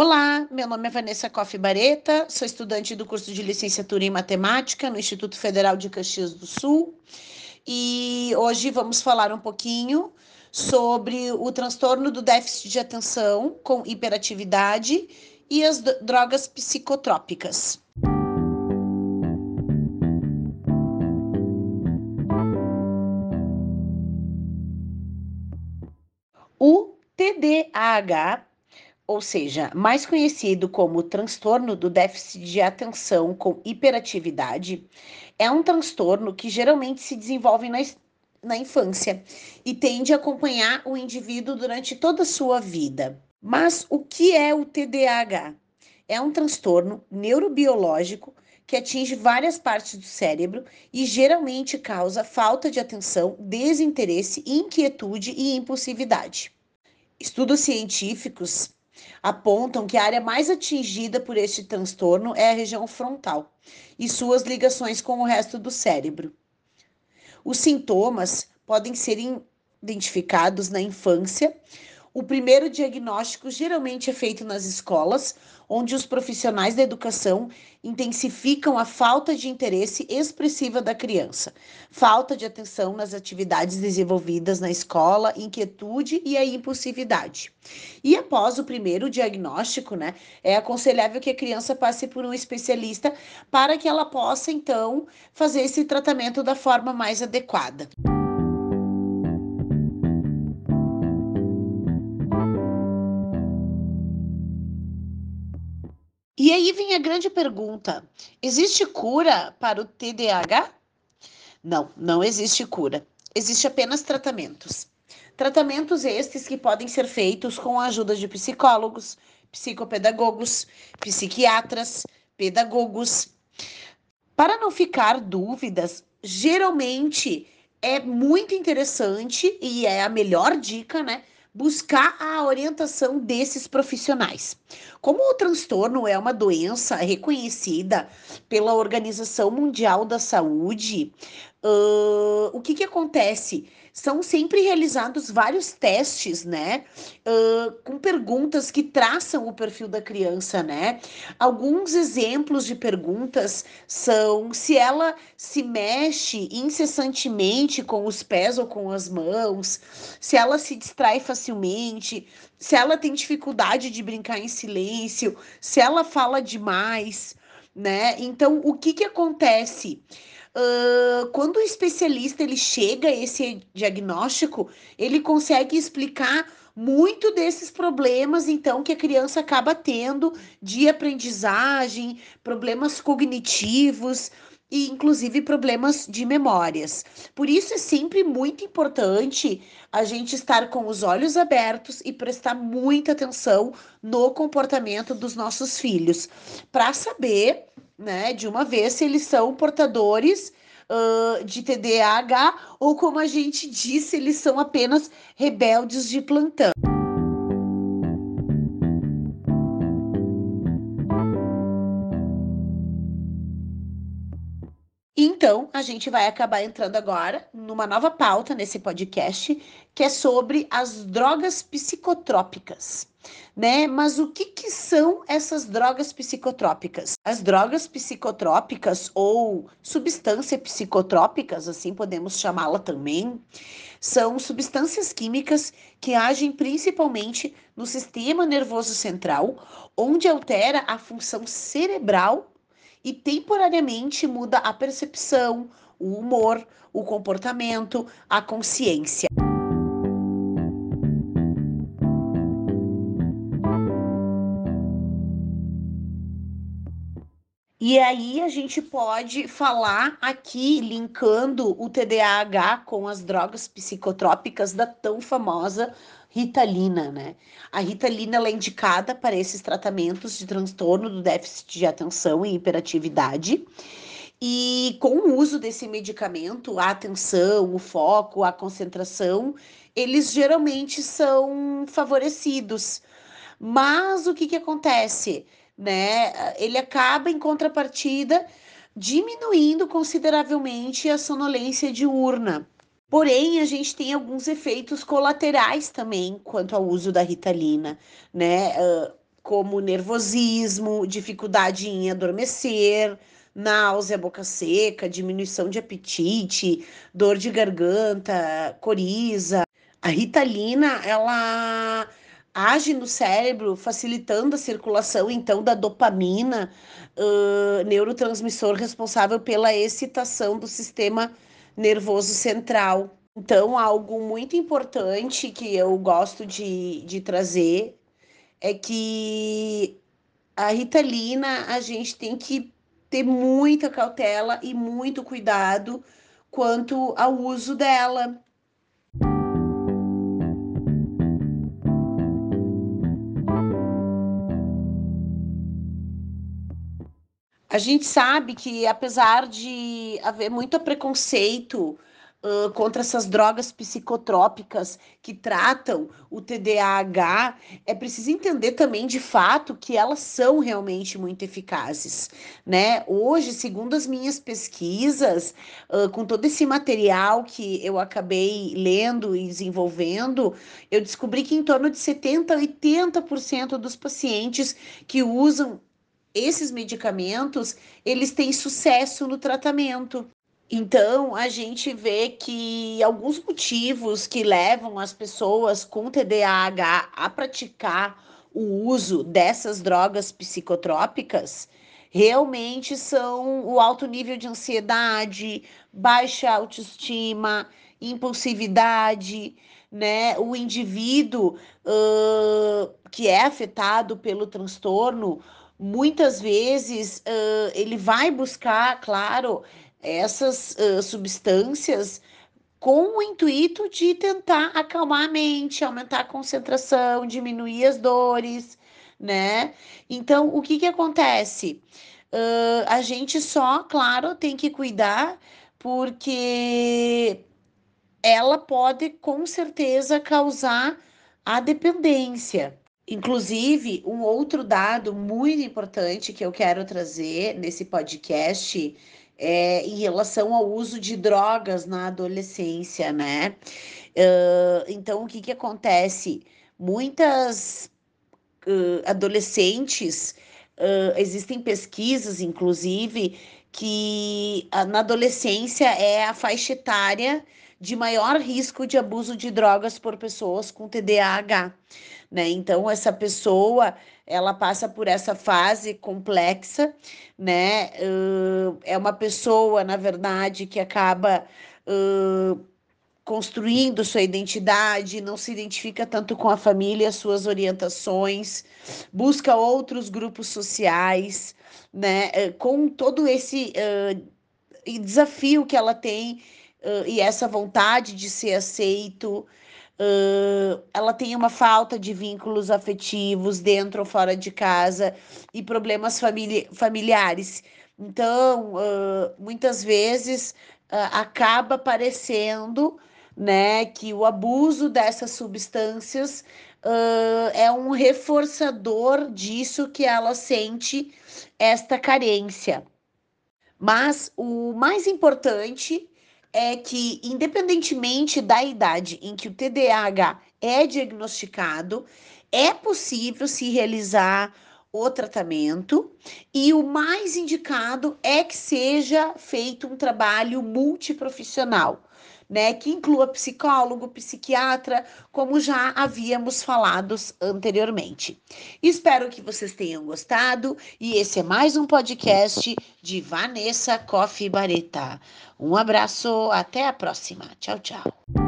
Olá, meu nome é Vanessa Coff Bareta, sou estudante do curso de licenciatura em matemática no Instituto Federal de Caxias do Sul e hoje vamos falar um pouquinho sobre o transtorno do déficit de atenção com hiperatividade e as drogas psicotrópicas. O TDAH ou seja, mais conhecido como transtorno do déficit de atenção com hiperatividade, é um transtorno que geralmente se desenvolve na, na infância e tende a acompanhar o indivíduo durante toda a sua vida. Mas o que é o TDAH? É um transtorno neurobiológico que atinge várias partes do cérebro e geralmente causa falta de atenção, desinteresse, inquietude e impulsividade. Estudos científicos apontam que a área mais atingida por este transtorno é a região frontal e suas ligações com o resto do cérebro. Os sintomas podem ser identificados na infância o primeiro diagnóstico geralmente é feito nas escolas, onde os profissionais da educação intensificam a falta de interesse expressiva da criança, falta de atenção nas atividades desenvolvidas na escola, inquietude e a impulsividade. E após o primeiro diagnóstico, né, é aconselhável que a criança passe por um especialista para que ela possa então fazer esse tratamento da forma mais adequada. E aí vem a grande pergunta: existe cura para o TDAH? Não, não existe cura. Existe apenas tratamentos. Tratamentos estes que podem ser feitos com a ajuda de psicólogos, psicopedagogos, psiquiatras, pedagogos. Para não ficar dúvidas, geralmente é muito interessante e é a melhor dica, né? Buscar a orientação desses profissionais. Como o transtorno é uma doença reconhecida pela Organização Mundial da Saúde, uh, o que, que acontece? São sempre realizados vários testes, né? Uh, com perguntas que traçam o perfil da criança, né? Alguns exemplos de perguntas são se ela se mexe incessantemente com os pés ou com as mãos, se ela se distrai facilmente, se ela tem dificuldade de brincar em silêncio, se ela fala demais, né? Então, o que que acontece? Uh, quando o especialista ele chega a esse diagnóstico, ele consegue explicar muito desses problemas, então, que a criança acaba tendo de aprendizagem, problemas cognitivos e inclusive problemas de memórias. Por isso é sempre muito importante a gente estar com os olhos abertos e prestar muita atenção no comportamento dos nossos filhos, para saber né, de uma vez se eles são portadores uh, de TDAH ou, como a gente disse, eles são apenas rebeldes de plantão. Então, a gente vai acabar entrando agora numa nova pauta nesse podcast, que é sobre as drogas psicotrópicas, né? Mas o que, que são essas drogas psicotrópicas? As drogas psicotrópicas ou substâncias psicotrópicas, assim podemos chamá-la também, são substâncias químicas que agem principalmente no sistema nervoso central, onde altera a função cerebral e temporariamente muda a percepção, o humor, o comportamento, a consciência. E aí a gente pode falar aqui, linkando o TDAH com as drogas psicotrópicas da tão famosa Ritalina, né? A Ritalina ela é indicada para esses tratamentos de transtorno do déficit de atenção e hiperatividade. E com o uso desse medicamento, a atenção, o foco, a concentração, eles geralmente são favorecidos. Mas o que, que acontece? Né? Ele acaba, em contrapartida, diminuindo consideravelmente a sonolência diurna. Porém, a gente tem alguns efeitos colaterais também quanto ao uso da Ritalina, né? Uh, como nervosismo, dificuldade em adormecer, náusea, boca seca, diminuição de apetite, dor de garganta, coriza. A ritalina, ela age no cérebro, facilitando a circulação então da dopamina, uh, neurotransmissor responsável pela excitação do sistema nervoso central. Então, algo muito importante que eu gosto de, de trazer é que a Ritalina a gente tem que ter muita cautela e muito cuidado quanto ao uso dela. A gente sabe que, apesar de haver muito preconceito uh, contra essas drogas psicotrópicas que tratam o TDAH, é preciso entender também de fato que elas são realmente muito eficazes, né? Hoje, segundo as minhas pesquisas, uh, com todo esse material que eu acabei lendo e desenvolvendo, eu descobri que em torno de 70 a 80% dos pacientes que usam esses medicamentos, eles têm sucesso no tratamento. Então, a gente vê que alguns motivos que levam as pessoas com TDAH a praticar o uso dessas drogas psicotrópicas realmente são o alto nível de ansiedade, baixa autoestima, impulsividade, né? O indivíduo uh, que é afetado pelo transtorno, muitas vezes uh, ele vai buscar, claro, essas uh, substâncias com o intuito de tentar acalmar a mente, aumentar a concentração, diminuir as dores, né? Então, o que que acontece? Uh, a gente só, claro, tem que cuidar porque ela pode com certeza causar a dependência. Inclusive, um outro dado muito importante que eu quero trazer nesse podcast é, em relação ao uso de drogas na adolescência, né? Uh, então, o que, que acontece? Muitas uh, adolescentes, uh, existem pesquisas, inclusive, que na adolescência é a faixa etária de maior risco de abuso de drogas por pessoas com TDAH, né? Então, essa pessoa ela passa por essa fase complexa, né? Uh, é uma pessoa, na verdade, que acaba uh, construindo sua identidade, não se identifica tanto com a família, suas orientações, busca outros grupos sociais, né? Uh, com todo esse desafio que ela tem e essa vontade de ser aceito, Ela tem uma falta de vínculos afetivos dentro ou fora de casa e problemas famili familiares. Então, uh, muitas vezes uh, acaba parecendo né, que o abuso dessas substâncias é um reforçador disso que ela sente esta carência. Mas o mais importante é que, independentemente da idade em que o TDAH é diagnosticado, é possível se realizar o tratamento e o mais indicado é que seja feito um trabalho multiprofissional né, que inclua psicólogo, psiquiatra, como já havíamos falado anteriormente. Espero que vocês tenham gostado e esse é mais um podcast de Vanessa Coffee Bareta. Um abraço, até a próxima. Tchau, tchau.